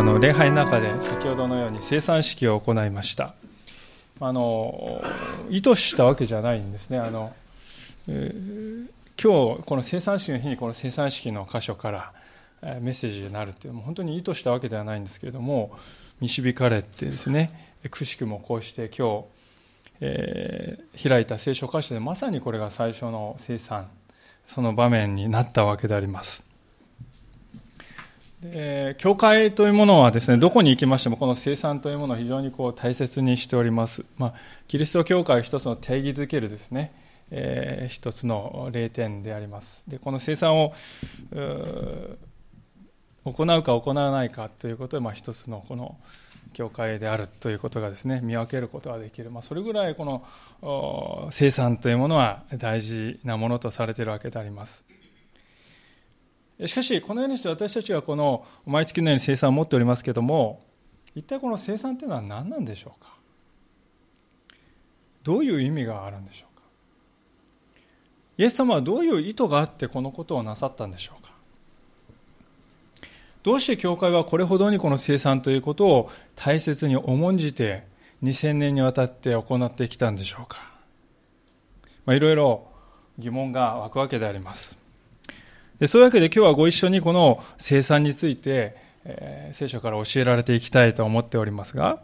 あの礼拝の中で先ほどのように生産式を行いました。あの意図したわけじゃないんですね。あの、えー、今日この生産式の日にこの生産式の箇所からメッセージになるっていうのも本当に意図したわけではないんですけれども導かれてですねくしくもこうして今日、えー、開いた聖書箇所でまさにこれが最初の生産その場面になったわけであります。で教会というものはですねどこに行きましてもこの生産というものを非常にこう大切にしております、まあ、キリスト教会を一つの定義づけるですね、えー、一つの霊点であります。でこの生産を行うか行わないかということで、まあ、一つのこの教会であるということがですね見分けることができる、まあ、それぐらいこの生産というものは大事なものとされているわけであります。しかし、このようにして私たちはこの毎月のように生産を持っておりますけれども、一体この生産というのは何なんでしょうか？どういう意味があるんでしょうか？イエス様はどういう意図があってこのことをなさったんでしょうか？どうして教会はこれほどにこの生産ということを大切に重んじて2000年にわたって行ってきたんでしょうか、まあ、いろいろ疑問が湧くわけであります。でそういうわけで今日はご一緒にこの生産について、えー、聖書から教えられていきたいと思っておりますが、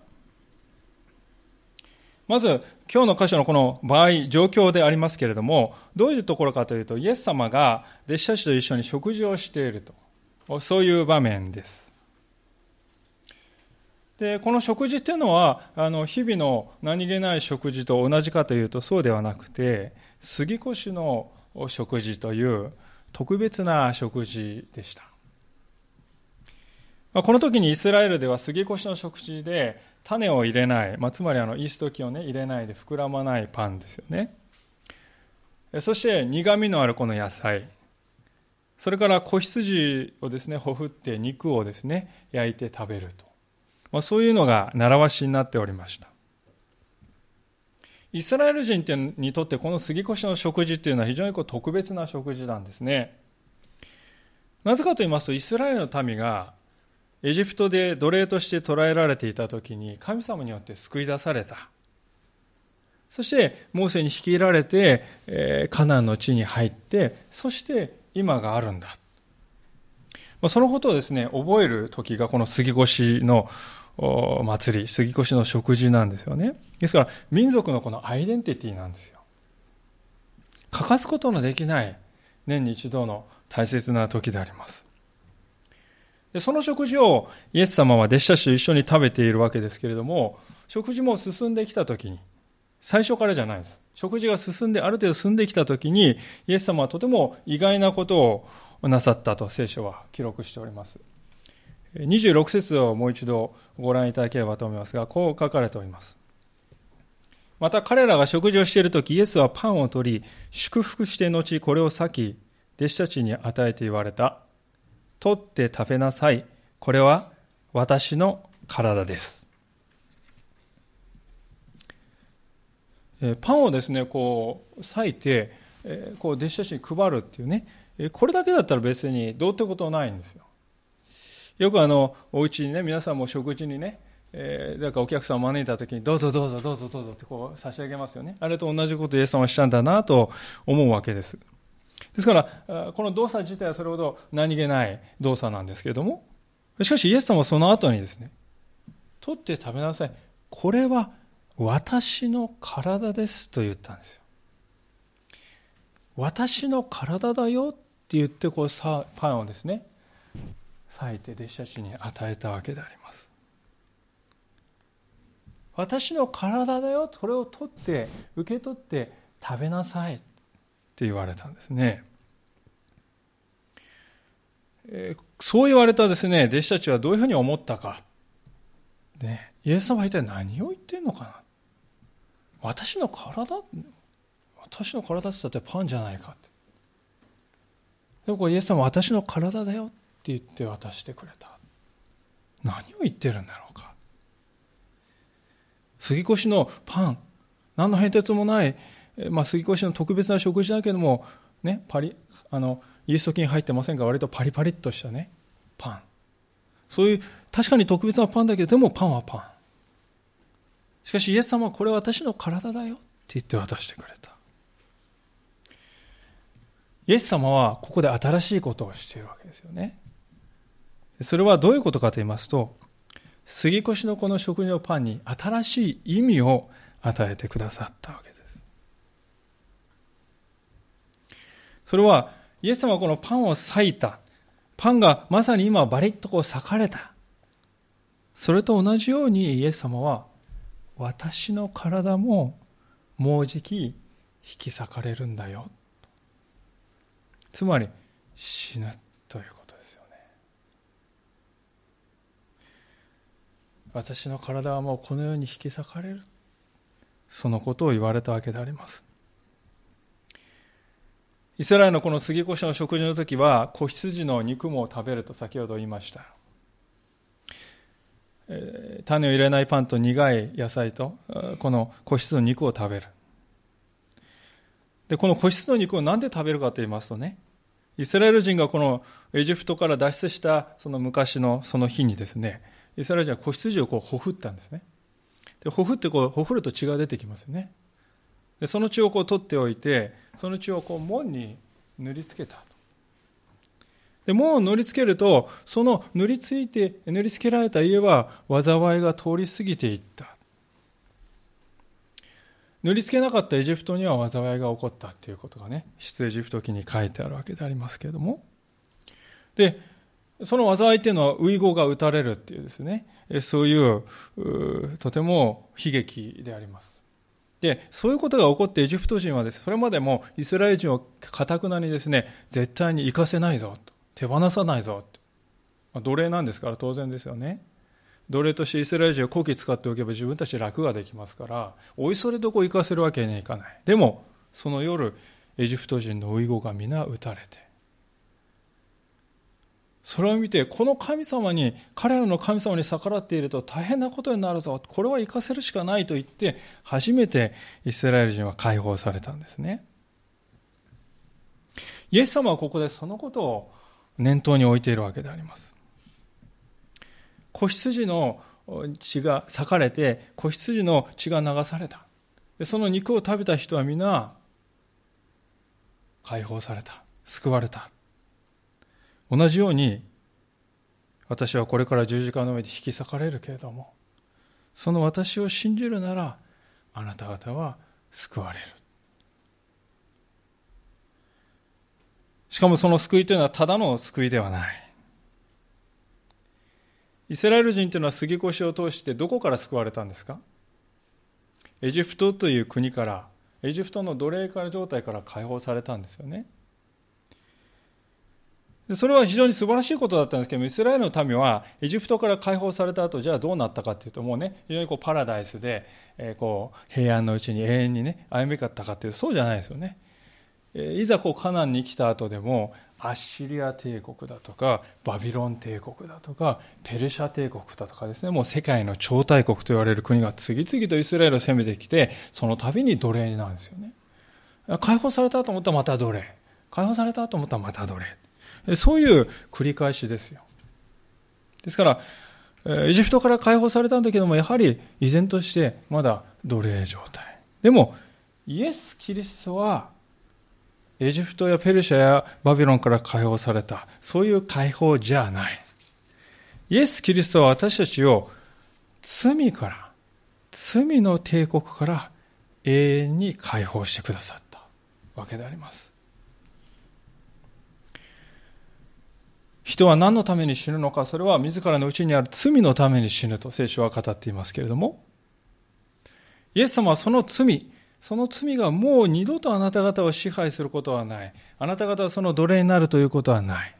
まず今日の箇所のこの場合、状況でありますけれども、どういうところかというと、イエス様が弟子たちと一緒に食事をしていると、そういう場面です。で、この食事っていうのは、あの、日々の何気ない食事と同じかというとそうではなくて、杉越の食事という、特別な食事でした。この時にイスラエルでは杉越の食事で種を入れない、まあ、つまりあのイースト菌を、ね、入れないで膨らまないパンですよね。そして苦みのあるこの野菜、それから子羊をですね、ほふって肉をですね、焼いて食べると。まあ、そういうのが習わしになっておりました。イスラエル人にとってこの杉越の食事っていうのは非常にこう特別な食事なんですね。なぜかと言いますと、イスラエルの民がエジプトで奴隷として捕らえられていた時に神様によって救い出された。そして、モーセに率いられて、え、カナンの地に入って、そして今があるんだ。そのことをですね、覚える時がこの杉越の祭り、杉越の食事なんですよね。ですから、民族のこのアイデンティティなんですよ。欠かすことのできない年に一度の大切な時であります。でその食事をイエス様は弟子たちと一緒に食べているわけですけれども、食事も進んできた時に、最初からじゃないです。食事が進んで、ある程度進んできた時に、イエス様はとても意外なことをなさったと聖書は記録しております。26節をもう一度ご覧いただければと思いますが、こう書かれております。また彼らが食事をしているとき、イエスはパンを取り、祝福して後、これを裂き、弟子たちに与えて言われた。取って食べなさい。これは私の体です。パンをですね、こう、裂いて、こう、弟子たちに配るっていうね、これだけだったら別にどうってことないんですよ。よくあの、お家にね、皆さんも食事にね、えー、なんかお客さんを招いた時に、どうぞどうぞどうぞどうぞってこう差し上げますよね。あれと同じことをイエス様はしたんだなと思うわけです。ですから、この動作自体はそれほど何気ない動作なんですけれども、しかしイエス様はその後にですね、取って食べなさい。これは私の体ですと言ったんですよ。私の体だよって言って、こう、パンをですね、裂いて弟子たちに与えたわけであります。私の体だよそれを取って受け取って食べなさいって言われたんですね、そう言われたですね弟子たちはどういうふうに思ったか、ね、イエス様は一体何を言ってんのかな。私の体私の体って言ったってパンじゃないかって。でもこれイエス様は私の体だよって。言って渡してくれた。何を言ってるんだろうか。杉越のパン。何の変哲もない、まあ、杉越の特別な食事だけども、ね、パリあのイースト菌入ってませんが割とパリパリっとしたね。パン。そういう確かに特別なパンだけど、でもパンはパン。しかしイエス様はこれは私の体だよ。って言って渡してくれた。イエス様はここで新しいことをしているわけですよね。それはどういうことかと言いますと、杉越のこの食事のパンに新しい意味を与えてくださったわけです。それは、イエス様はこのパンを裂いた。パンがまさに今バリッとこう裂かれた。それと同じようにイエス様は、私の体ももうじき引き裂かれるんだよ。つまり、死ぬということですよね。私の体はもうこのように引き裂かれる。そのことを言われたわけであります。イスラエルのこの杉越の食事の時は子羊の肉も食べると先ほど言いました。え、種を入れないパンと苦い野菜とこの子羊の肉を食べる。で、この子羊の肉を何で食べるかと言いますとね、イスラエル人がこのエジプトから脱出したその昔のその日にですね、イスラエル人は子羊をこうほふったんですね。でほふってこうほふると血が出てきますよね。でその血をこう取っておいてその血をこう門に塗りつけたで門を塗りつけるとその塗りついて塗りつけられた家は災いが通り過ぎていった。塗りつけなかったエジプトには災いが起こったということがね出エジプト記に書いてあるわけでありますけれども。でその災いっていうのは、ウイゴが打たれるっていうですね、そういう、とても悲劇であります。で、そういうことが起こってエジプト人はです、ね、それまでもイスラエル人をかたくなにですね、絶対に行かせないぞと、手放さないぞと。まあ、奴隷なんですから当然ですよね。奴隷としてイスラエル人を後期使っておけば自分たち楽ができますから、おいそれどこ行かせるわけにはいかない。でも、その夜、エジプト人のウイゴが皆撃たれて、それを見て、この神様に、彼らの神様に逆らっていると大変なことになるぞ。これは生かせるしかないと言って、初めてイスラエル人は解放されたんですね。イエス様はここでそのことを念頭に置いているわけであります。子羊の血が裂かれて、子羊の血が流された。その肉を食べた人は皆、解放された。救われた。同じように私はこれから十字架の上で引き裂かれるけれどもその私を信じるならあなた方は救われる。しかもその救いというのはただの救いではない。イスラエル人というのは杉越を通してどこから救われたんですか？エジプトという国からエジプトの奴隷から状態から解放されたんですよね。それは非常に素晴らしいことだったんですけどイスラエルの民はエジプトから解放された後じゃあどうなったかっていうともうね非常にこうパラダイスで、えー、こう平安のうちに永遠にね歩みかったかっていうとそうじゃないですよね、えー、いざこうカナンに来た後でもアッシリア帝国だとかバビロン帝国だとかペルシャ帝国だとかですねもう世界の超大国と言われる国が次々とイスラエルを攻めてきてその度に奴隷になるんですよね。解放されたと思ったらまた奴隷。解放されたと思ったらまた奴隷。そういう繰り返しですよ。ですから、エジプトから解放されたんだけども、やはり依然としてまだ奴隷状態。でも、イエス・キリストは、エジプトやペルシャやバビロンから解放された、そういう解放じゃない。イエス・キリストは私たちを罪から、罪の帝国から永遠に解放してくださったわけであります。人は何のために死ぬのか、それは自らの内にある罪のために死ぬと聖書は語っていますけれども、イエス様はその罪、その罪がもう二度とあなた方を支配することはない。あなた方はその奴隷になるということはない。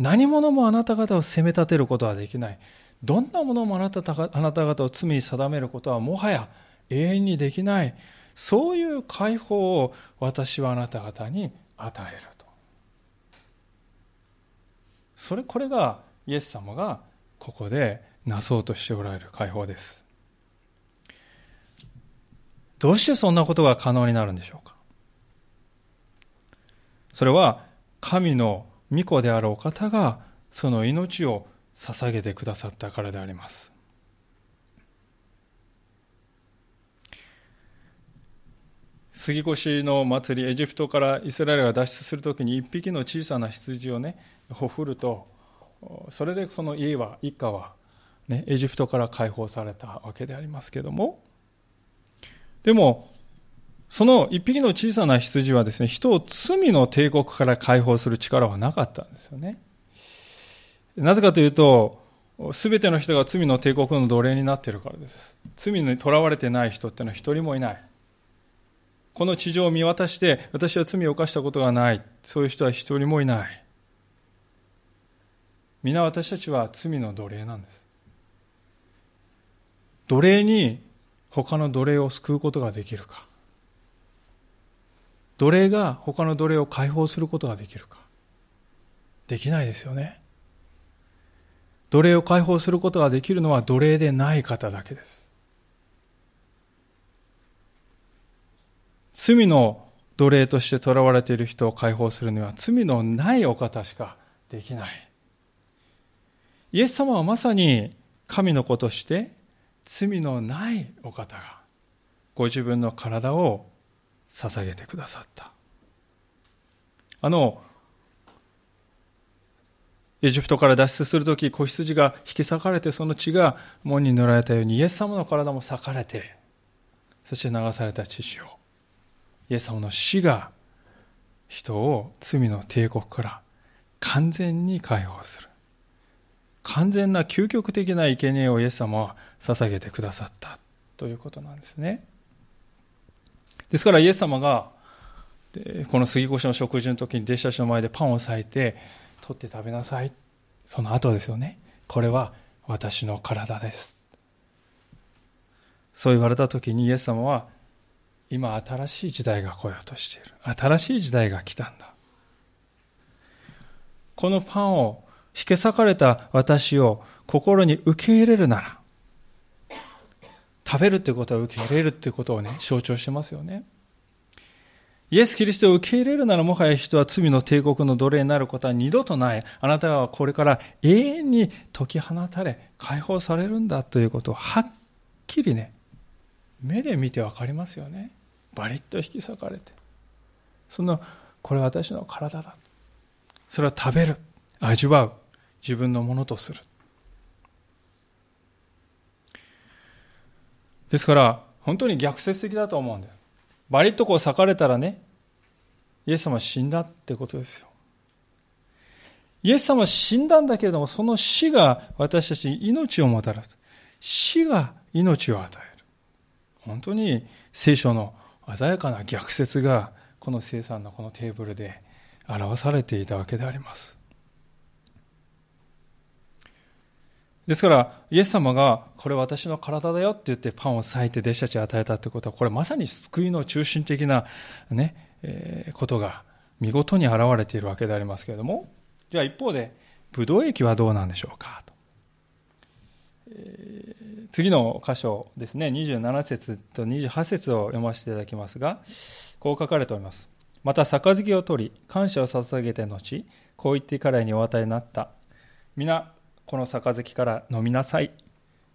何者もあなた方を責め立てることはできない。どんなものもあなたあなた方を罪に定めることはもはや永遠にできない。そういう解放を私はあなた方に与える。それこれがイエス様がここでなそうとしておられる解放ですどうしてそんなことが可能になるんでしょうか？それは神の御子であるお方がその命を捧げてくださったからであります。杉越の祭りエジプトからイスラエルが脱出するときに一匹の小さな羊をねほふるとそれでその家は一家は、ね、エジプトから解放されたわけでありますけども。でもその一匹の小さな羊はですね人を罪の帝国から解放する力はなかったんですよね。なぜかというと全ての人が罪の帝国の奴隷になっているからです。罪にとらわれてない人っていうのは一人もいない。この地上を見渡して私は罪を犯したことがない。そういう人は一人もいない。皆私たちは罪の奴隷なんです。奴隷に他の奴隷を救うことができるか。奴隷が他の奴隷を解放することができるか。できないですよね。奴隷を解放することができるのは奴隷でない方だけです。罪の奴隷として囚われている人を解放するには罪のないお方しかできない。イエス様はまさに神の子として罪のないお方がご自分の体を捧げてくださった。あの、エジプトから脱出するとき、子羊が引き裂かれて、その血が門に塗られたように、イエス様の体も裂かれて、そして流された血潮。イエス様の死が人を罪の帝国から完全に解放する。完全な究極的な生贄をイエス様は捧げてくださったということなんですね。ですからイエス様がこの杉越の食事の時に弟子たちの前でパンを裂いて取って食べなさい。その後ですよね。これは私の体です。そう言われた時にイエス様は今新しい時代が来ようとしている。新しい時代が来たんだ。このパンを引け裂かれた私を心に受け入れるなら食べるってことは受け入れるってことをね象徴してますよね。イエス・キリストを受け入れるならもはや人は罪の帝国の奴隷になることは二度とない。あなたはこれから永遠に解き放たれ解放されるんだということをはっきりね目で見て分かりますよね。バリッと引き裂かれて。そのこれは私の体だ。それは食べる。味わう。自分のものとする。ですから本当に逆説的だと思うんだよ。バリッとこう裂かれたらねイエス様死んだってことですよ。イエス様は死んだんだけれどもその死が私たちに命をもたらす。死が命を与える。本当に聖書の鮮やかな逆説がこの生産のこのテーブルで表されていたわけであります。ですから、イエス様が、これ私の体だよって言ってパンを裂いて弟子たちに与えたってことは、これまさに救いの中心的なね、え、ことが見事に現れているわけでありますけれども、じゃあ一方で、ブドウ液はどうなんでしょうかと。次の箇所ですね、27節と28節を読ませていただきますが、こう書かれております。また、杯を取り、感謝を捧げて後、こう言って彼にお与えになった。皆、この杯から飲みなさい。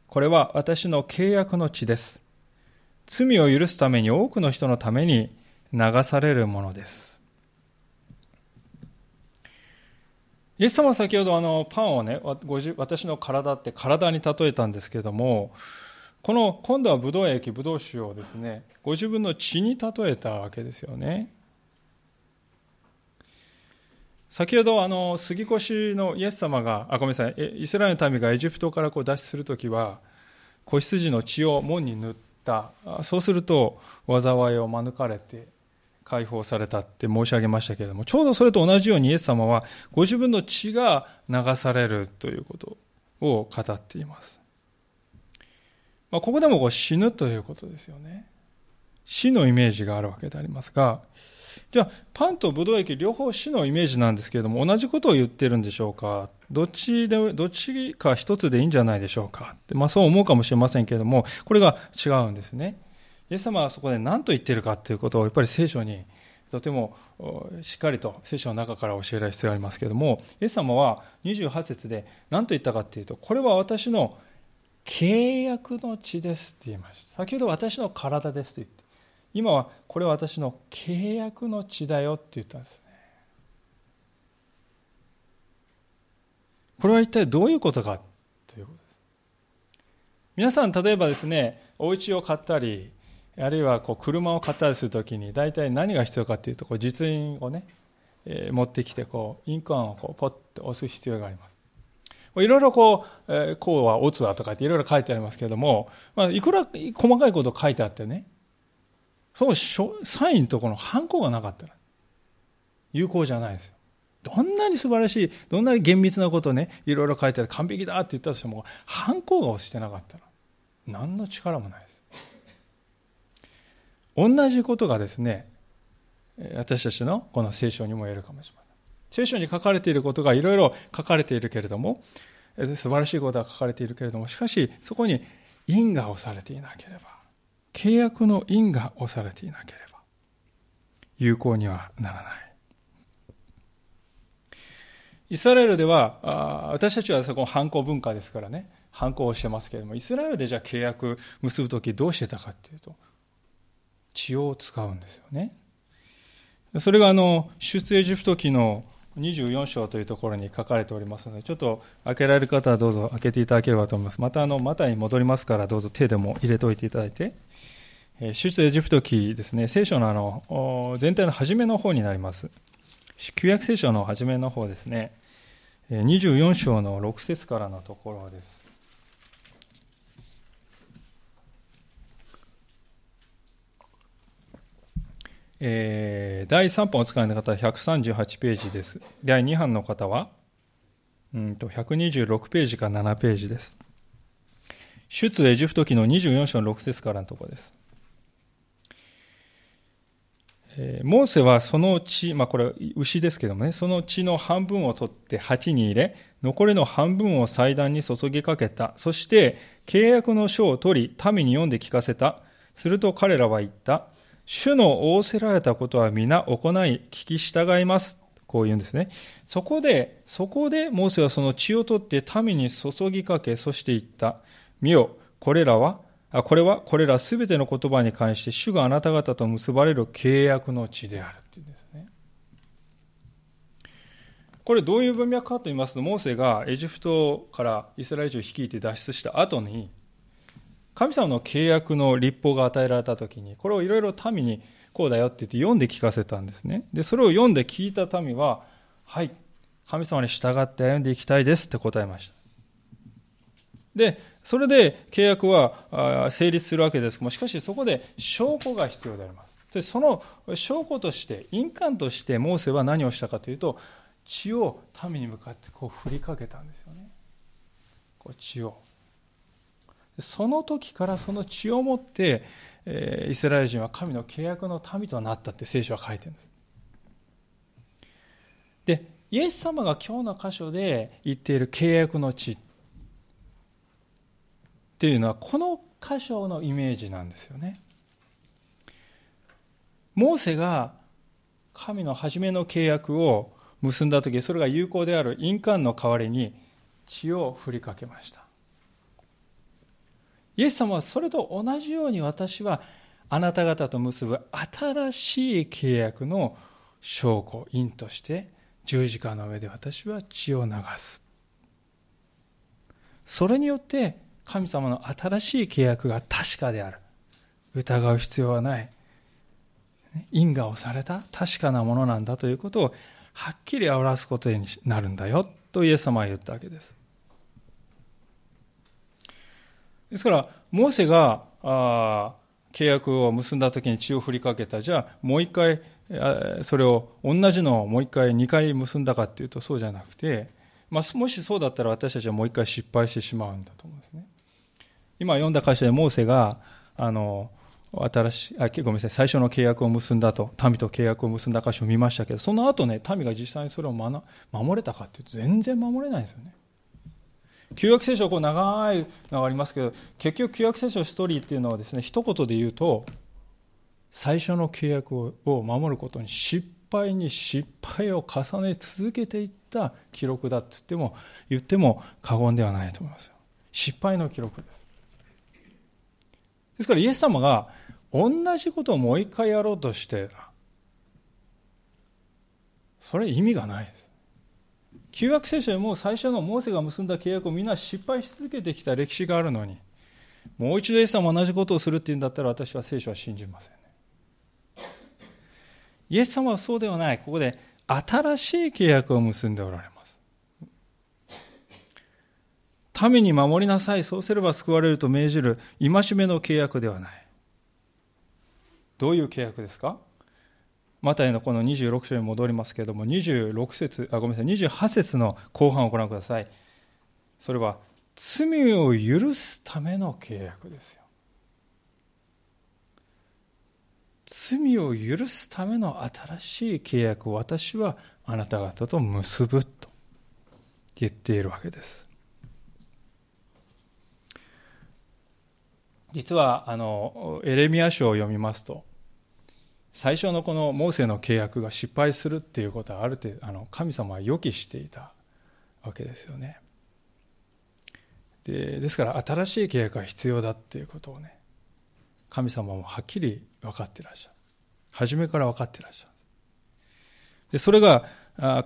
これは私の契約の地です。罪を許すために多くの人のために流されるものです。イエス様は先ほどあのパンをね、私の体って体に例えたんですけども、この今度はブドウ液、ブドウ酒をですね、ご自分の血に例えたわけですよね。先ほどあの杉越のイエス様が、あ、ごめんなさい、イスラエルの民がエジプトからこう脱出するときは、子羊の血を門に塗った。そうすると、災いを免れて、解放されたって申し上げましたけれども、ちょうどそれと同じようにイエス様はご自分の血が流されるということを語っています。まあ、ここでもこう死ぬということですよね。死のイメージがあるわけでありますが、じゃあ、パンとブドウ液両方死のイメージなんですけれども、同じことを言ってるんでしょうか？どっちで、どっちか一つでいいんじゃないでしょうか？ってまあそう思うかもしれませんけれども、これが違うんですね。イエス様はそこで何と言っているかということをやっぱり聖書にとてもしっかりと聖書の中から教えられる必要がありますけれども、イエス様は28節で何と言ったかというと、これは私の契約の地ですって言いました。先ほど私の体ですと言って、今はこれは私の契約の地だよって言ったんですね。これは一体どういうことかということです。皆さん、例えばですね、お家を買ったり、あるいはこう車を買ったりするときに、大体何が必要かというと、こう実印をね、え、持ってきて、こう、印鑑をこうポッと押す必要があります。いろいろこう、え、こうはオツだとかっていろいろ書いてありますけれども、まあ、いくら細かいこと書いてあってね、そう、サインとこのハンコがなかったら、有効じゃないですよ。どんなに素晴らしい、どんなに厳密なことね、いろいろ書いてあって完璧だって言ったとしても、ハンコが押してなかったら、何の力もないです。同じことがですね、私たちのこの聖書にも言えるかもしれません。聖書に書かれていることがいろいろ書かれているけれども、素晴らしいことが書かれているけれども、しかしそこに因が押されていなければ、契約の因が押されていなければ、有効にはならない。イスラエルでは、私たちはそこ反抗文化ですからね、反抗をしてますけれども、イスラエルでじゃあ契約結ぶときどうしてたかっていうと、血を使うんですよね。それがあの、出エジプト記の24章というところに書かれておりますので、ちょっと開けられる方はどうぞ開けていただければと思います。またあの、またに戻りますから、どうぞ手でも入れておいていただいて。出エジプト記ですね、聖書のあの、全体の初めの方になります。旧約聖書の初めの方ですね、24章の6節からのところです。えー、第3版お使いの方は138ページです。第2版の方は、うんと126ページか7ページです。出エジプト記の24章の6節からのところです。えー、モーセはその血、まあこれ牛ですけどもね、その血の半分を取って鉢に入れ、残りの半分を祭壇に注ぎかけた。そして契約の書を取り、民に読んで聞かせた。すると彼らは言った。主の仰せられたことは皆行い、聞き従います。こう言うんですね。そこで、そこで、モーセはその血を取って民に注ぎかけ、そして言った。見よ、これらは、あこれは、これらすべての言葉に関して、主があなた方と結ばれる契約の地である。っていうんですね。これどういう文脈かと言いますと、モーセがエジプトからイスラエル人を率いて脱出した後に、神様の契約の立法が与えられた時に、これをいろいろ民にこうだよって言って読んで聞かせたんですね。で、それを読んで聞いた民は、はい、神様に従って歩んでいきたいですって答えました。で、それで契約は成立するわけですが、しかしそこで証拠が必要であります。でその証拠として、印鑑としてモーセは何をしたかというと、血を民に向かってこう振りかけたんですよね。こう血を。その時からその血をもって、えー、イスラエル人は神の契約の民となったって聖書は書いてるんです。で、イエス様が今日の箇所で言っている契約の地っていうのはこの箇所のイメージなんですよね。モーセが神の初めの契約を結んだ時それが有効である印鑑の代わりに血を振りかけました。イエス様はそれと同じように私はあなた方と結ぶ新しい契約の証拠、因として十字架の上で私は血を流す。それによって神様の新しい契約が確かである。疑う必要はない。因果をされた確かなものなんだということをはっきり表すことになるんだよとイエス様は言ったわけです。ですから、モーセがあ契約を結んだ時に血を振りかけた、じゃあもう一回、それを同じのをもう一回、二回結んだかっていうとそうじゃなくて、まあ、もしそうだったら私たちはもう一回失敗してしまうんだと思うんですね。今読んだ箇所でモーセが、あの、新しい、あ、ごめんなさい、最初の契約を結んだと、民と契約を結んだ箇所を見ましたけど、その後ね、民が実際にそれを守れたかっていうと全然守れないですよね。旧約聖書こう長いのがありますけど結局旧約聖書ストーリーっていうのはですね一言で言うと最初の契約を守ることに失敗に失敗を重ね続けていった記録だって言っても言っても過言ではないと思いますよ。失敗の記録です。ですからイエス様が同じことをもう一回やろうとしてそれ意味がないです。旧約聖書にも最初のモーセが結んだ契約をみんな失敗し続けてきた歴史があるのにもう一度イエス様同じことをするっていうんだったら私は聖書は信じませんね。イエス様はそうではない。ここで新しい契約を結んでおられます。民に守りなさい。そうすれば救われると命じる。戒めの契約ではない。どういう契約ですか？マタイのこの26章に戻りますけれども、26節、あ、ごめんなさい、28節の後半をご覧ください。それは、罪を許すための契約ですよ。罪を許すための新しい契約を私はあなた方と結ぶと言っているわけです。実はあのエレミア書を読みますと最初のこのモーセの契約が失敗するっていうことはある程度あの神様は予期していたわけですよね。でですから新しい契約が必要だっていうことをね神様もはっきり分かってらっしゃる。初めから分かってらっしゃる。でそれが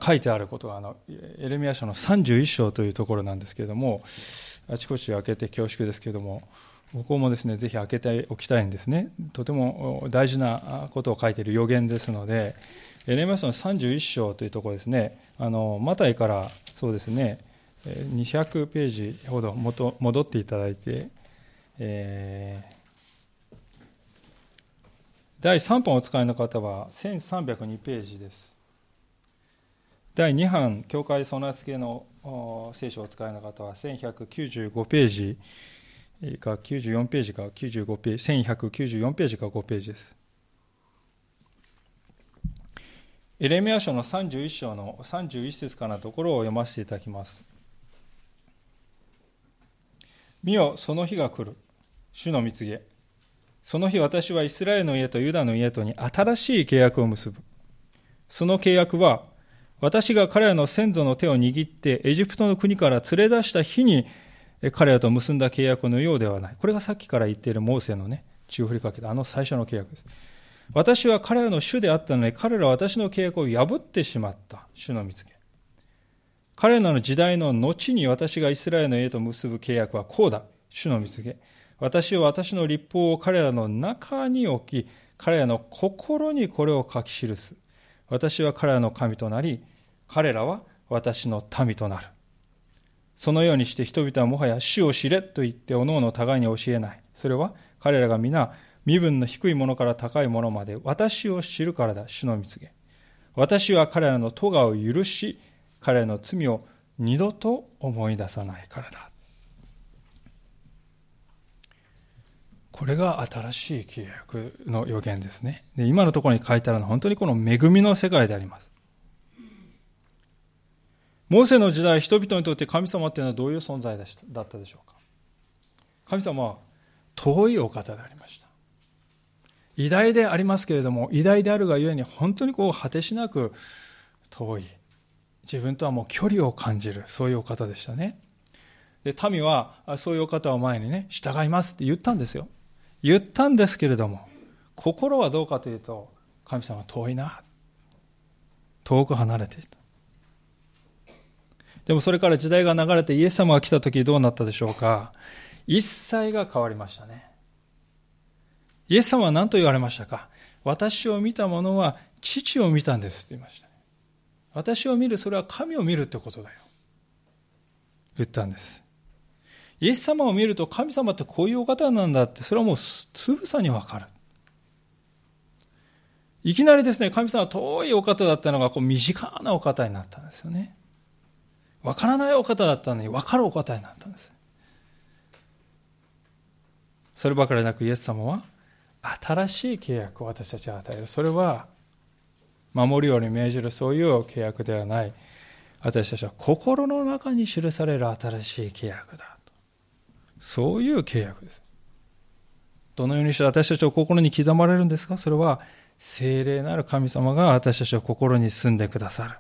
書いてあることがあのエレミア書の31章というところなんですけれどもあちこち開けて恐縮ですけれどもここもですね、ぜひ開けておきたいんですね。とても大事なことを書いている予言ですので、エレミアスの31章というところですね、あの、マタイからそうですね、200ページほど戻っていただいて、えー、第3版お使いの方は1302ページです。第2版、教会備え付けの聖書をお使いの方は1195ページか94ページか95ページ、1194ページか5ページです。エレミア書の31章の31節からのところを読ませていただきます。見よ、その日が来る。主の蜜げ。その日私はイスラエルの家とユダの家とに新しい契約を結ぶ。その契約は、私が彼らの先祖の手を握ってエジプトの国から連れ出した日に彼らと結んだ契約のようではない。これがさっきから言っているモーセのね、血を振りかけたあの最初の契約です。私は彼らの主であったのに、彼らは私の契約を破ってしまった。主の見つけ。彼らの時代の後に私がイスラエルの家と結ぶ契約はこうだ。主の見つけ。私は私の立法を彼らの中に置き、彼らの心にこれを書き記す。私は彼らの神となり、彼らは私の民となる。そのようにして人々はもはや死を知れと言っておのおの互いに教えない。それは彼らが皆身分の低いものから高いものまで私を知るからだ、主の蜜げ。私は彼らの咎を許し、彼らの罪を二度と思い出さないからだ。これが新しい契約の予言ですね。で今のところに書いてあるのは本当にこの恵みの世界であります。モーセの時代、人々にとって神様っていうのはどういう存在だったでしょうか？神様は遠いお方でありました。偉大でありますけれども、偉大であるがゆえに本当にこう果てしなく遠い。自分とはもう距離を感じる、そういうお方でしたね。で、民はそういうお方を前にね、従いますって言ったんですよ。言ったんですけれども、心はどうかというと、神様は遠いな。遠く離れていた。でもそれから時代が流れてイエス様が来た時どうなったでしょうか？一切が変わりましたね。イエス様は何と言われましたか？私を見た者は父を見たんですって言いました、ね。私を見る、それは神を見るってことだよ。言ったんです。イエス様を見ると神様ってこういうお方なんだって、それはもうつぶさにわかる。いきなりですね、神様は遠いお方だったのがこう身近なお方になったんですよね。わからないお方だったのに、わかるお方になったんです。そればかりなくイエス様は、新しい契約を私たちに与える。それは、守るように命じるそういう契約ではない。私たちは心の中に記される新しい契約だと。そういう契約です。どのようにして私たちを心に刻まれるんですか？それは精霊なる神様が私たちを心に住んでくださる。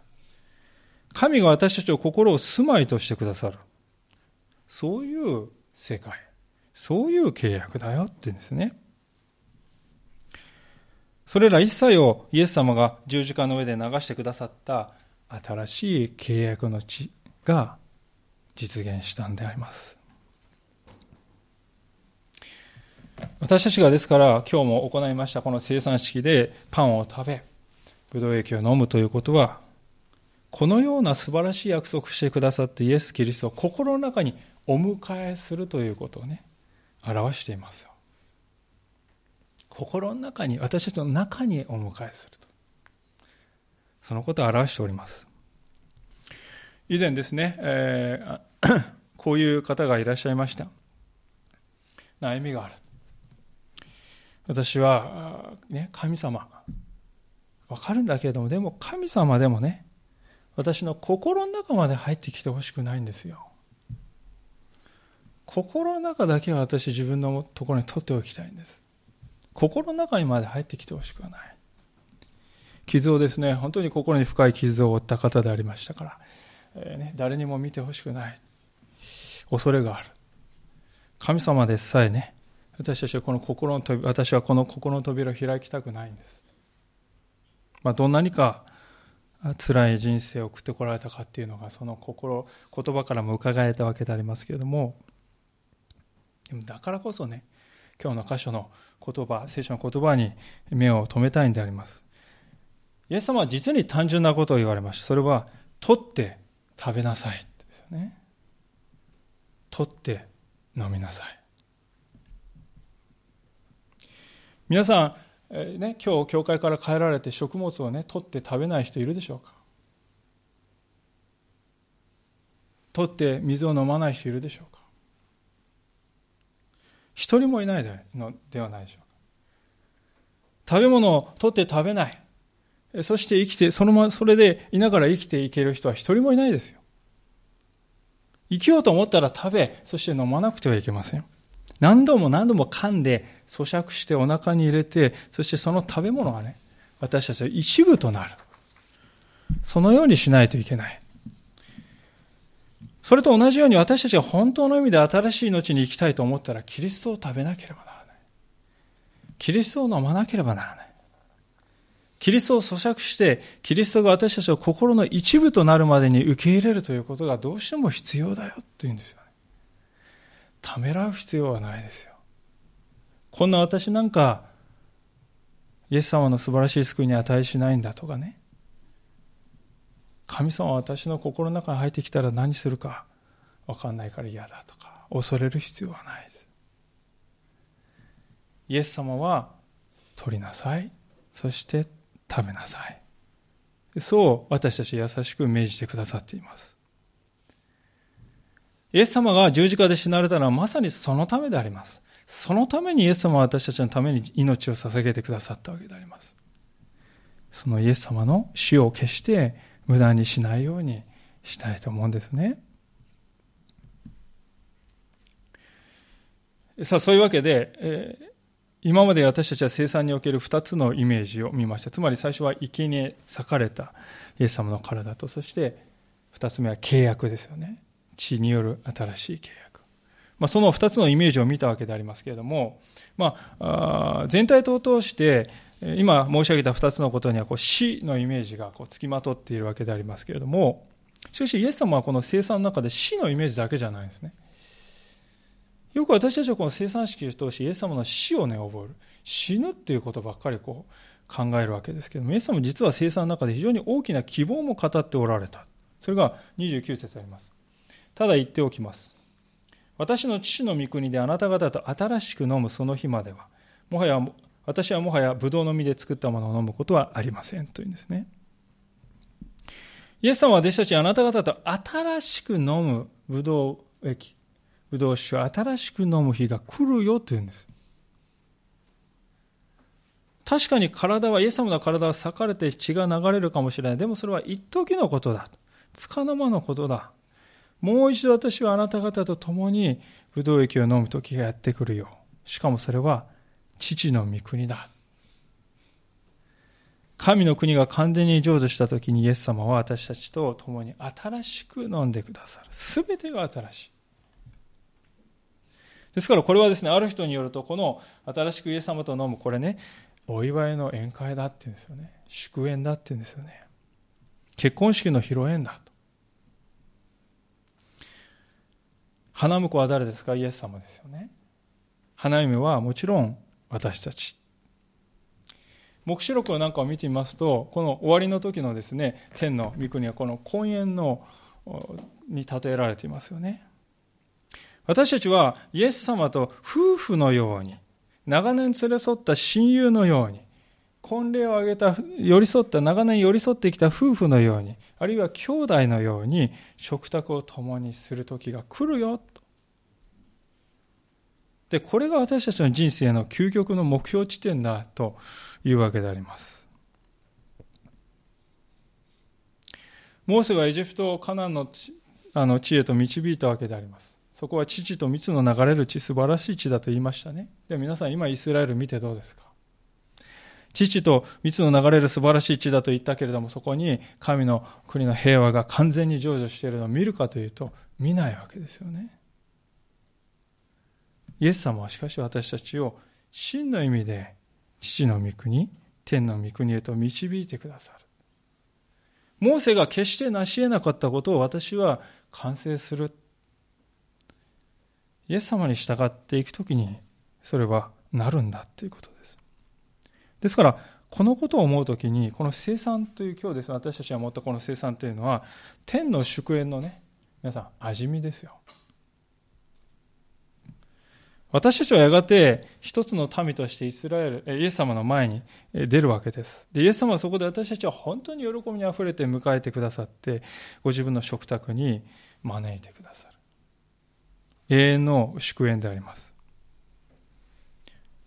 神が私たちを心を住まいとしてくださる。そういう世界。そういう契約だよって言うんですね。それら一切をイエス様が十字架の上で流してくださった新しい契約の地が実現したんであります。私たちがですから今日も行いましたこの生産式でパンを食べ、ブドウ液を飲むということは、このような素晴らしい約束してくださってイエス・キリストを心の中にお迎えするということをね、表していますよ。心の中に、私たちの中にお迎えすると。そのことを表しております。以前ですね、えー、こういう方がいらっしゃいました。悩みがある。私は、ね、神様、わかるんだけれども、でも神様でもね、私の心の中まで入ってきてほしくないんですよ。心の中だけは私自分のところに取っておきたいんです。心の中にまで入ってきてほしくはない。傷をですね、本当に心に深い傷を負った方でありましたから、えー、ね、誰にも見てほしくない。恐れがある。神様でさえね、私たちはこの心の扉、私はこの心の扉を開きたくないんです。まあ、どんなにか辛い人生を送ってこられたかっていうのが、その心、言葉からも伺えたわけでありますけれども、でもだからこそね、今日の箇所の言葉、聖書の言葉に目を留めたいんであります。イエス様は実に単純なことを言われました。それは、取って食べなさい。ですよね。取って飲みなさい。皆さん、えー、ね、今日教会から帰られて食物をね取って食べない人いるでしょうか？取って水を飲まない人いるでしょうか？一人もいないのではないでしょうか？食べ物を取って食べない。そして生きてそのそれでいながら生きていける人は一人もいないですよ。生きようと思ったら食べそして飲まなくてはいけません何度も何度も噛んで咀嚼してお腹に入れて、そしてその食べ物がね、私たちの一部となる。そのようにしないといけない。それと同じように私たちが本当の意味で新しい命に生きたいと思ったら、キリストを食べなければならない。キリストを飲まなければならない。キリストを咀嚼して、キリストが私たちを心の一部となるまでに受け入れるということがどうしても必要だよって言うんですよ。ためらう必要はないですよ。こんな私なんか、イエス様の素晴らしい救いに値しないんだとかね。神様は私の心の中に入ってきたら何するか分かんないから嫌だとか、恐れる必要はないです。イエス様は、取りなさい。そして食べなさい。そう私たち優しく命じてくださっています。イエス様が十字架で死なれたのはまさにそのためであります。そのためにイエス様は私たちのために命を捧げてくださったわけであります。そのイエス様の死を決して無駄にしないようにしたいと思うんですね。さあ、そういうわけで、えー、今まで私たちは生産における2つのイメージを見ました。つまり最初は生贄裂かれたイエス様の体と、そして2つ目は契約ですよね。血による新しい契約。まあ、その2つのイメージを見たわけでありますけれども、まあ、全体を通して今申し上げた2つのことにはこう死のイメージがこうつきまとっているわけでありますけれどもしかしイエス様はこの生産の中で死のイメージだけじゃないんですね。よく私たちはこの生産式を通してイエス様の死をね覚える。死ぬっていうことばっかりこう考えるわけですけどもイエス様実は生産の中で非常に大きな希望も語っておられた。それが29節あります。ただ言っておきます私の父の御国であなた方と新しく飲むその日までは、もはや、私はもはやブドウの実で作ったものを飲むことはありませんというんですね。イエス様は弟子たちあなた方と新しく飲むブドウ液、ブドウ酒を新しく飲む日が来るよというんです。確かに体は、イエス様の体は裂かれて血が流れるかもしれない。でもそれは一時のことだ。つかの間のことだ。もう一度私はあなた方と共にブドウ液を飲む時がやってくるよ。しかもそれは父の御国だ。神の国が完全に成就した時にイエス様は私たちと共に新しく飲んでくださる。すべてが新しい。ですからこれはですね、ある人によると、この新しくイエス様と飲む、これね、お祝いの宴会だって言うんですよね。祝宴だって言うんですよね。結婚式の披露宴だ花婿は誰ですか？イエス様ですよね。花嫁はもちろん私たち。黙示録なんかを見てみますと、この終わりの時のですね、天の御国はこの婚宴のに例えられていますよね。私たちはイエス様と夫婦のように、長年連れ添った親友のように、婚礼を挙げた、寄り添った、長年寄り添ってきた夫婦のように、あるいは兄弟のように、食卓を共にする時が来るよ、と。で、これが私たちの人生の究極の目標地点だ、というわけであります。モーセはエジプトをカナンの地あの地へと導いたわけであります。そこは父と蜜の流れる地、素晴らしい地だと言いましたね。では皆さん、今イスラエル見てどうですか？父と蜜の流れる素晴らしい地だと言ったけれども、そこに神の国の平和が完全に成就しているのを見るかというと、見ないわけですよね。イエス様はしかし私たちを真の意味で父の御国、天の御国へと導いてくださる。モーセが決して成し得なかったことを私は完成する。イエス様に従っていくときに、それはなるんだということです。ですから、このことを思うときに、この生産という今日です、私たちが持ったこの生産というのは、天の祝宴のね、皆さん、味見ですよ。私たちはやがて一つの民としてイスラエル、イエス様の前に出るわけです。でイエス様はそこで私たちは本当に喜びにあふれて迎えてくださって、ご自分の食卓に招いてくださる。永遠の祝宴であります。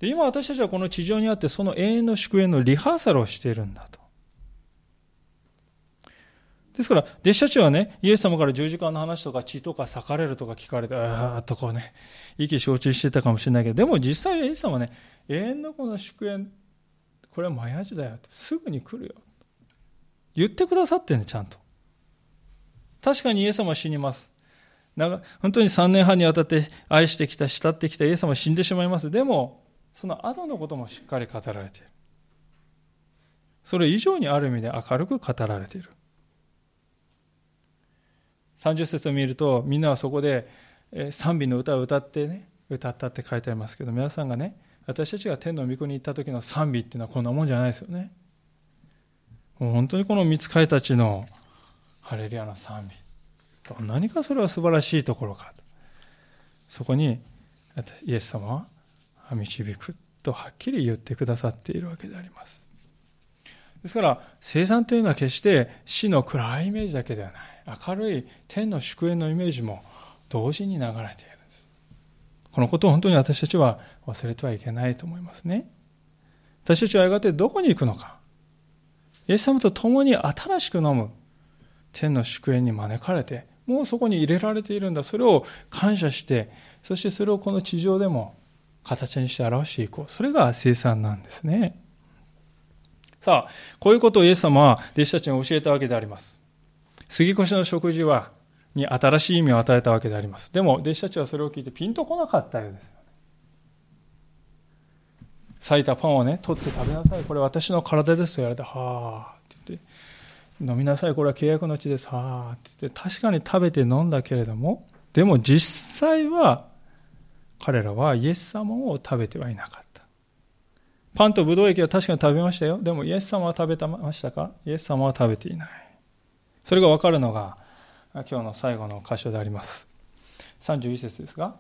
で今私たちはこの地上にあってその永遠の祝宴のリハーサルをしているんだと。ですから、弟子たちはね、イエス様から十字架の話とか血とか裂かれるとか聞かれて、ああとこうね、意気承知してたかもしれないけど、でも実際イエス様はね、永遠のこの祝宴、これはマヤジだよと。すぐに来るよ。言ってくださってね、ちゃんと。確かにイエス様は死にます。本当に3年半にわたって愛してきた、慕ってきたイエス様は死んでしまいます。でも、その後のこともしっかり語られている。それ以上にある意味で明るく語られている。30節を見ると、みんなはそこで賛美の歌を歌ってね、歌ったって書いてありますけど、皆さんがね、私たちが天の御子に行った時の賛美っていうのはこんなもんじゃないですよね。もう本当にこの見つかりたちのハレルヤの賛美。何かそれは素晴らしいところかと。そこにイエス様は導くとはっきり言ってくださっているわけであります。ですから、生産というのは決して死の暗いイメージだけではない。明るい天の祝宴のイメージも同時に流れているんです。このことを本当に私たちは忘れてはいけないと思いますね。私たちはやがてどこに行くのか。イエス様と共に新しく飲む天の祝宴に招かれて、もうそこに入れられているんだ。それを感謝して、そしてそれをこの地上でも形にして表していこう。それが生産なんですね。さあ、こういうことをイエス様は弟子たちに教えたわけであります。杉越の食事は、に新しい意味を与えたわけであります。でも、弟子たちはそれを聞いてピンとこなかったようです。裂いたパンをね、取って食べなさい。これ私の体ですと言われて、はあって言って、飲みなさい。これは契約の地です。はあって言って、確かに食べて飲んだけれども、でも実際は、彼らはイエス様を食べてはいなかった。パンとブドウ液は確かに食べましたよ。でもイエス様は食べましたか？イエス様は食べていない。それがわかるのが今日の最後の箇所であります。31節ですが、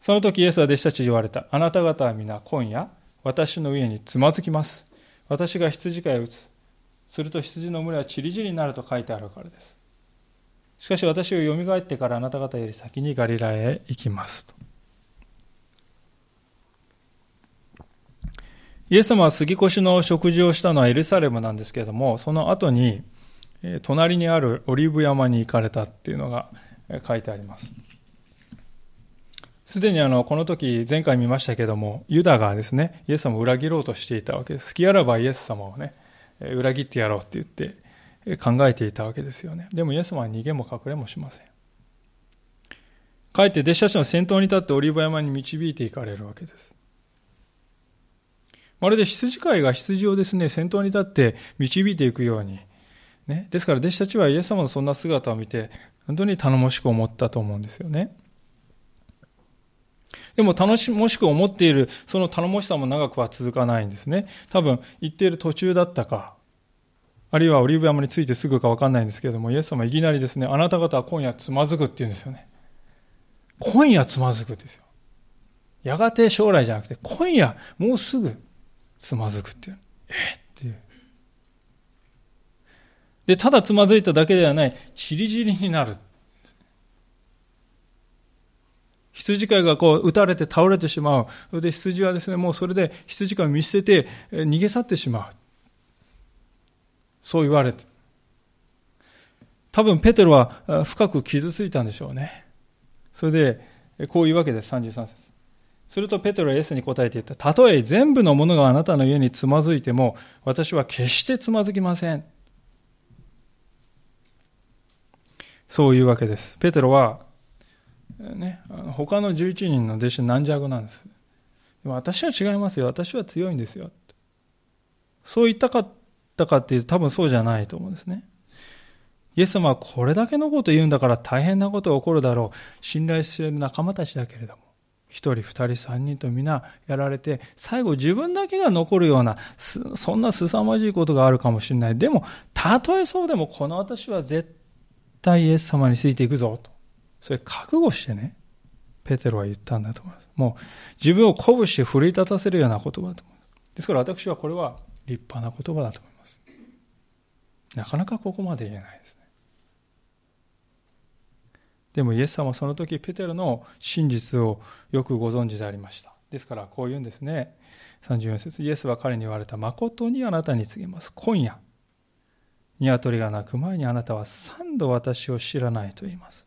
その時イエスは弟子たちに言われた。あなた方は皆今夜、私の上につまずきます。私が羊飼いを打つ。すると羊の群れは散り散りになると書いてあるからです。しかし私が蘇ってからあなた方より先にガリラへ行きますと。イエス様は杉越の食事をしたのはエルサレムなんですけれども、その後に、隣にあるオリーブ山に行かれたっていうのが書いてあります。すでにあの、この時、前回見ましたけども、ユダがですね、イエス様を裏切ろうとしていたわけです。好きあらばイエス様をね、裏切ってやろうって言って考えていたわけですよね。でもイエス様は逃げも隠れもしません。かえって弟子たちの先頭に立ってオリーブ山に導いていかれるわけです。まるで羊飼いが羊をですね、先頭に立って導いていくように。ね。ですから弟子たちはイエス様のそんな姿を見て、本当に頼もしく思ったと思うんですよね。でも頼もしく思っている、その頼もしさも長くは続かないんですね。多分、行っている途中だったか、あるいはオリーブ山に着いてすぐかわかんないんですけれども、イエス様いきなりですね、あなた方は今夜つまずくって言うんですよね。今夜つまずくですよ。やがて将来じゃなくて、今夜、もうすぐつまずくっていう。えっていう。で、ただつまずいただけではない、ちりぢりになる。羊飼いがこう撃たれて倒れてしまう。で、羊はですね、もうそれで羊飼いを見捨てて逃げ去ってしまう。そう言われて。多分ペテロは深く傷ついたんでしょうね。それで、こういうわけです、33節。するとペテロはイエスに答えて言った。たとえ全部のものがあなたの家につまずいても、私は決してつまずきません。そういうわけです。ペテロは、ね、他の11人の弟子軟弱なんです。でも私は違いますよ。私は強いんですよ。そう言ったかったかっていうと多分そうじゃないと思うんですね。イエス様はこれだけのこと言うんだから大変なことが起こるだろう。信頼している仲間たちだけれども。一人、二人、三人と皆やられて、最後自分だけが残るような、そんな凄まじいことがあるかもしれない。でも、たとえそうでも、この私は絶対イエス様についていくぞと。それ覚悟してね、ペテロは言ったんだと思います。もう、自分を鼓舞して奮い立たせるような言葉だと思います。ですから私はこれは立派な言葉だと思います。なかなかここまで言えないですね。でもイエス様はその時ペテロの真実をよくご存知でありました。ですからこう言うんですね。34節イエスは彼に言われた。誠にあなたに告げます。今夜、鶏が鳴く前にあなたは三度私を知らないと言います。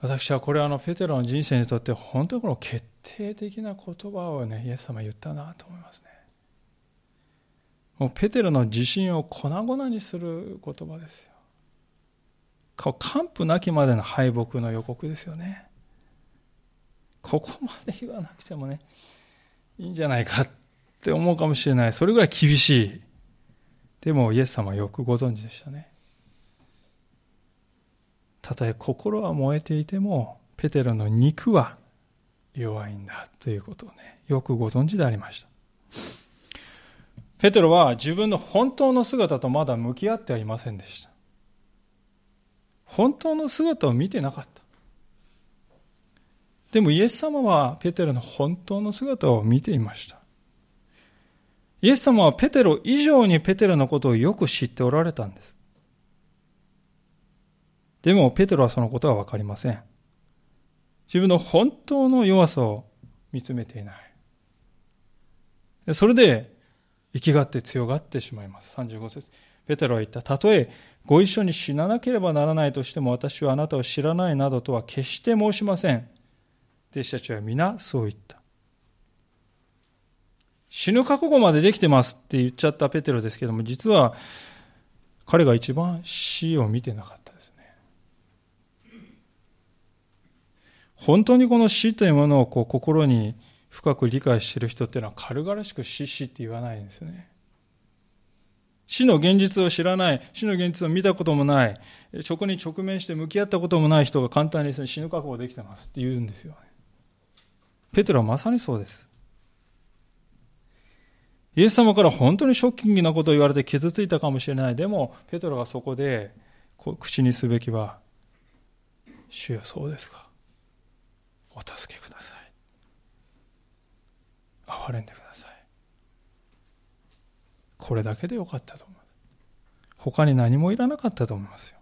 私はこれはあのペテロの人生にとって本当にこの決定的な言葉をね、イエス様言ったなと思いますね。もうペテロの自信を粉々にする言葉ですよ。完膚なきまでの敗北の予告ですよね。ここまで言わなくてもね、いいんじゃないかって思うかもしれない。それぐらい厳しい。でもイエス様はよくご存知でしたね。たとえ心は燃えていても、ペテロの肉は弱いんだということをね、よくご存知でありました。ペテロは自分の本当の姿とまだ向き合ってはいませんでした。本当の姿を見てなかった。でもイエス様はペテロの本当の姿を見ていました。イエス様はペテロ以上にペテロのことをよく知っておられたんです。でもペテロはそのことはわかりません。自分の本当の弱さを見つめていない。それで、生きがって強がってしまいます。35節。ペテロは言った。たとえご一緒に死ななければならないとしても私はあなたを知らないなどとは決して申しません。弟子たちは皆そう言った。死ぬ覚悟までできてますって言っちゃったペテロですけども、実は彼が一番死を見てなかったですね。本当にこの死というものをこう心に深く理解している人っていうのは軽々しく死死って言わないんですよね。死の現実を知らない、死の現実を見たこともない、そこに直面して向き合ったこともない人が簡単にですね、死ぬ覚悟できてますって言うんですよ、ね。ペテロはまさにそうです。イエス様から本当にショッキングなことを言われて傷ついたかもしれない。でも、ペテロがそこで口にすべきは、主よそうですか。お助けください憐れんでくださいこれだけでよかったと思います他に何もいらなかったと思いますよ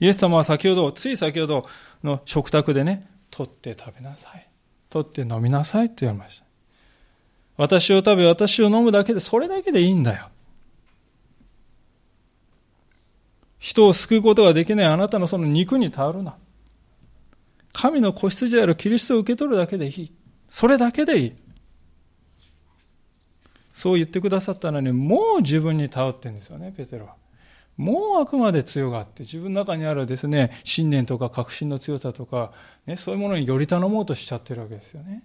イエス様は先ほどつい先ほどの食卓でね取って食べなさい取って飲みなさいって言われました私を食べ私を飲むだけでそれだけでいいんだよ人を救うことができないあなたのその肉に頼るな。神の子羊であるキリストを受け取るだけでいい。それだけでいい。そう言ってくださったのに、もう自分に頼ってるんですよね、ペテロは。もうあくまで強がって、自分の中にあるですね、信念とか確信の強さとか、ね、そういうものにより頼もうとしちゃってるわけですよね。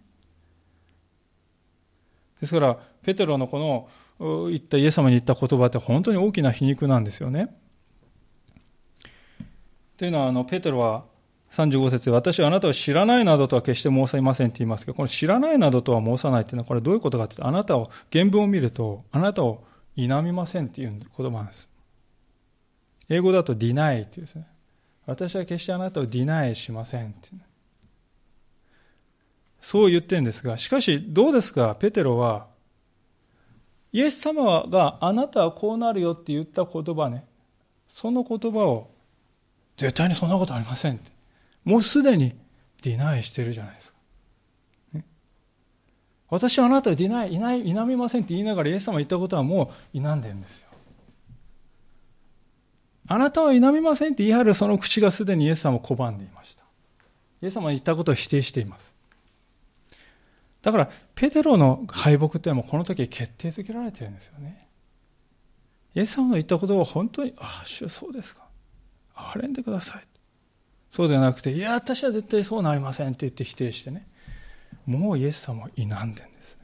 ですから、ペテロのこの言ったイエス様に言った言葉って本当に大きな皮肉なんですよね。というのは、あの、ペテロは35節で、私はあなたを知らないなどとは決して申せませんって言いますけど、この知らないなどとは申さないっていうのは、これどういうことかっていうと、あなたを、原文を見ると、あなたを否みませんっていう言葉なんです。英語だと deny っていうですね。私は決してあなたを deny しませんって。そう言ってるんですが、しかしどうですか、ペテロは、イエス様があなたはこうなるよって言った言葉ね、その言葉を、絶対にそんなことありませんって。もうすでにディナイしてるじゃないですか。ね、私はあなたをディナイ、いない、否みませんって言いながらイエス様言ったことはもう否んでるんですよ。あなたは否みませんって言い張るその口がすでにイエス様を拒んでいました。イエス様は言ったことを否定しています。だから、ペテロの敗北っていうのはこの時決定づけられてるんですよね。イエス様の言ったことは本当に、ああ、主そうですか。憐れんでください。そうではなくて、いや、私は絶対そうなりませんって言って否定してね。もうイエス様を否んでんですね。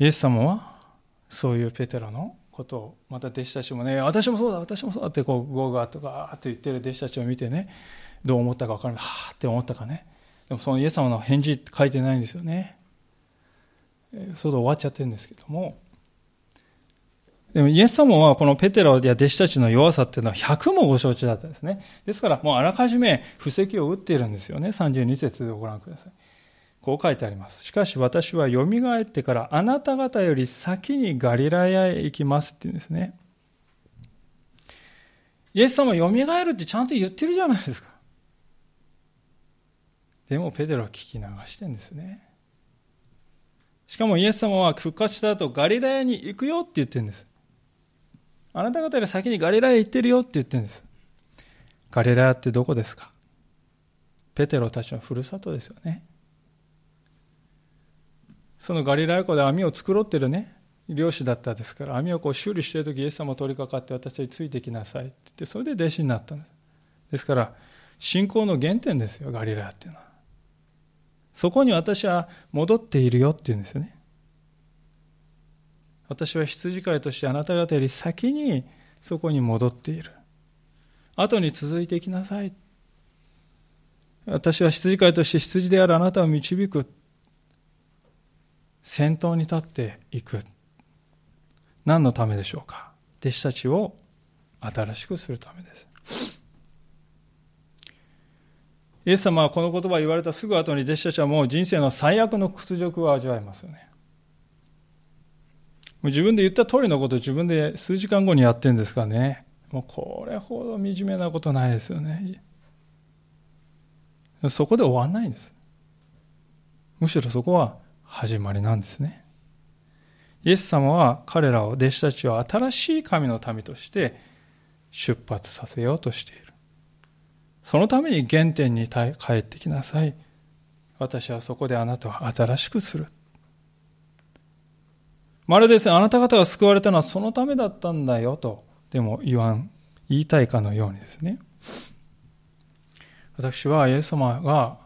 イエス様は、そういうペテロのことを、また弟子たちもね、私もそうだ、私もそうだって、こう、ゴーガーとか、ーって言ってる弟子たちを見てね、どう思ったか分からない、はーって思ったかね。でもそのイエス様の返事って書いてないんですよね。そうで終わっちゃってるんですけども、でもイエス様はこのペテロや弟子たちの弱さっていうのは100もご承知だったんですね。ですからもうあらかじめ布石を打っているんですよね。32節でご覧ください。こう書いてあります。しかし私は蘇ってからあなた方より先にガリラヤへ行きますって言うんですね。イエス様蘇るってちゃんと言ってるじゃないですか。でもペテロは聞き流してるんですね。しかもイエス様は復活した後ガリラヤに行くよって言ってるんです。あなた方より先にガリラヤ行ってるよって言ってるんです。ガリラってどこですか？ペテロたちのふるさとですよね。そのガリラヤ湖で網を繕ってるね、漁師だったですから、網をこう修理してる時イエス様取り掛かって私についてきなさいって言って、それで弟子になったんです。ですから、信仰の原点ですよ、ガリラヤっていうのは。そこに私は戻っているよって言うんですよね。私は羊飼いとしてあなた方より先にそこに戻っている。後に続いていきなさい。私は羊飼いとして羊であるあなたを導く。先頭に立っていく。何のためでしょうか弟子たちを新しくするためです。イエス様はこの言葉を言われたすぐ後に弟子たちはもう人生の最悪の屈辱を味わいますよね。もう自分で言った通りのことを自分で数時間後にやってるんですかね。もうこれほど惨めなことないですよね。そこで終わんないんです。むしろそこは始まりなんですね。イエス様は彼らを、弟子たちを新しい神の民として出発させようとしている。そのために原点に帰ってきなさい。私はそこであなたを新しくする。まるですね、あなた方が救われたのはそのためだったんだよと、でも言わん、言いたいかのようにですね。私はイエス様が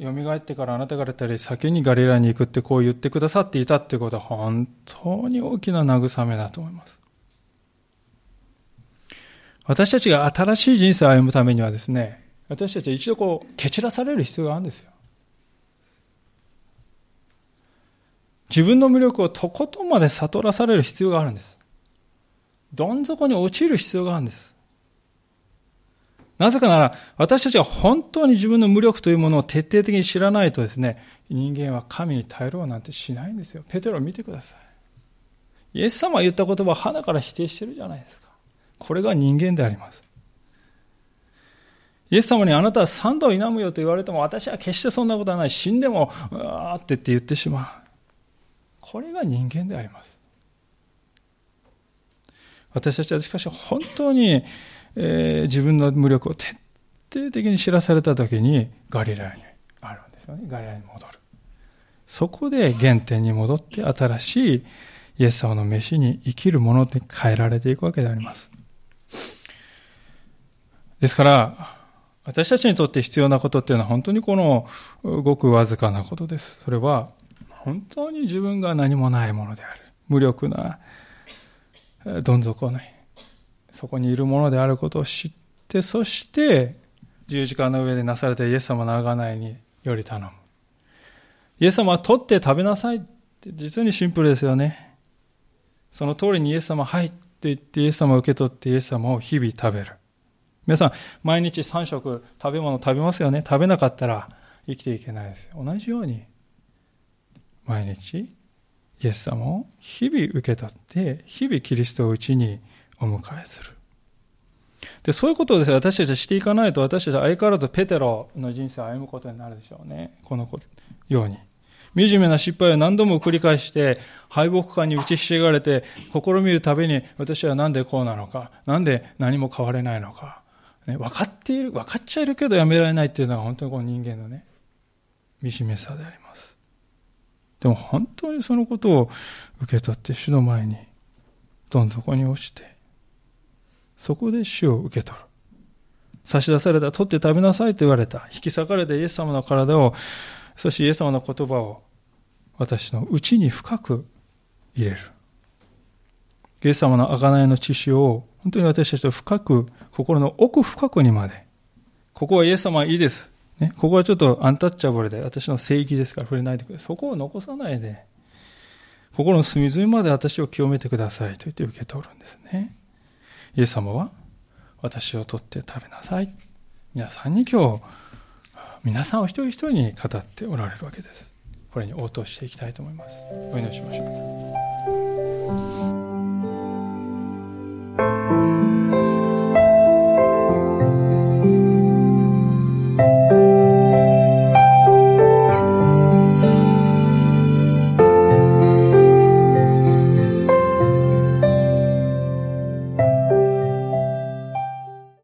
蘇ってからあなた方より先にガリラに行くってこう言ってくださっていたってことは本当に大きな慰めだと思います。私たちが新しい人生を歩むためにはですね、私たちは一度こう蹴散らされる必要があるんですよ。自分の魅力をとことんまで悟らされる必要があるんです。どん底に落ちる必要があるんです。なぜかなら、私たちは本当に自分の無力というものを徹底的に知らないとですね、人間は神に頼ろうなんてしないんですよ。ペテロを見てください。イエス様が言った言葉を鼻から否定してるじゃないですか。これが人間であります。イエス様にあなたは三度否むよと言われても私は決してそんなことはない。死んでも、うわーって言って言ってしまう。これが人間であります。私たちはしかし本当に、えー、自分の無力を徹底的に知らされた時にガリラにあるんですよね。ガリラに戻る。そこで原点に戻って新しいイエス様の飯に生きるもので変えられていくわけであります。ですから、私たちにとって必要なことっていうのは本当にこのごくわずかなことです。それは本当に自分が何もないものである。無力などん底ね。そこにいるものであることを知って、そして十字架の上でなされたイエス様の贖いにより頼む。イエス様は取って食べなさいって実にシンプルですよね。その通りにイエス様はいって言ってイエス様を受け取ってイエス様を日々食べる。皆さん、毎日3食食べ物食べますよね。食べなかったら生きていけないです。同じように、毎日、イエス様を日々受け取って、日々キリストをうちにお迎えする。で、そういうことをですね、私たちはしていかないと、私たちは相変わらずペテロの人生を歩むことになるでしょうね。このように。惨めな失敗を何度も繰り返して、敗北感に打ちひしがれて、試みるたびに、私はなんでこうなのか、なんで何も変われないのか、ね、分かっている、分かっちゃいるけどやめられないっていうのが本当にこの人間のね、惨めさであります。でも本当にそのことを受け取って主の前に、どん底に落ちて、そこで主を受け取る。差し出された、取って食べなさいと言われた。引き裂かれたイエス様の体を、そしてイエス様の言葉を私の内に深く入れる。イエス様の贖いの知識を本当に私たちと深く、心の奥深くにまで、ここはイエス様はいいです。ね、ここはちょっとアンタッチャブルで、私の聖域ですから触れないでください。そこを残さないで、心の隅々まで私を清めてくださいと言って受け取るんですね。イエス様は、私を取って食べなさい。皆さんに今日、皆さんを一人一人に語っておられるわけです。これに応答していきたいと思います。お祈りしましょう。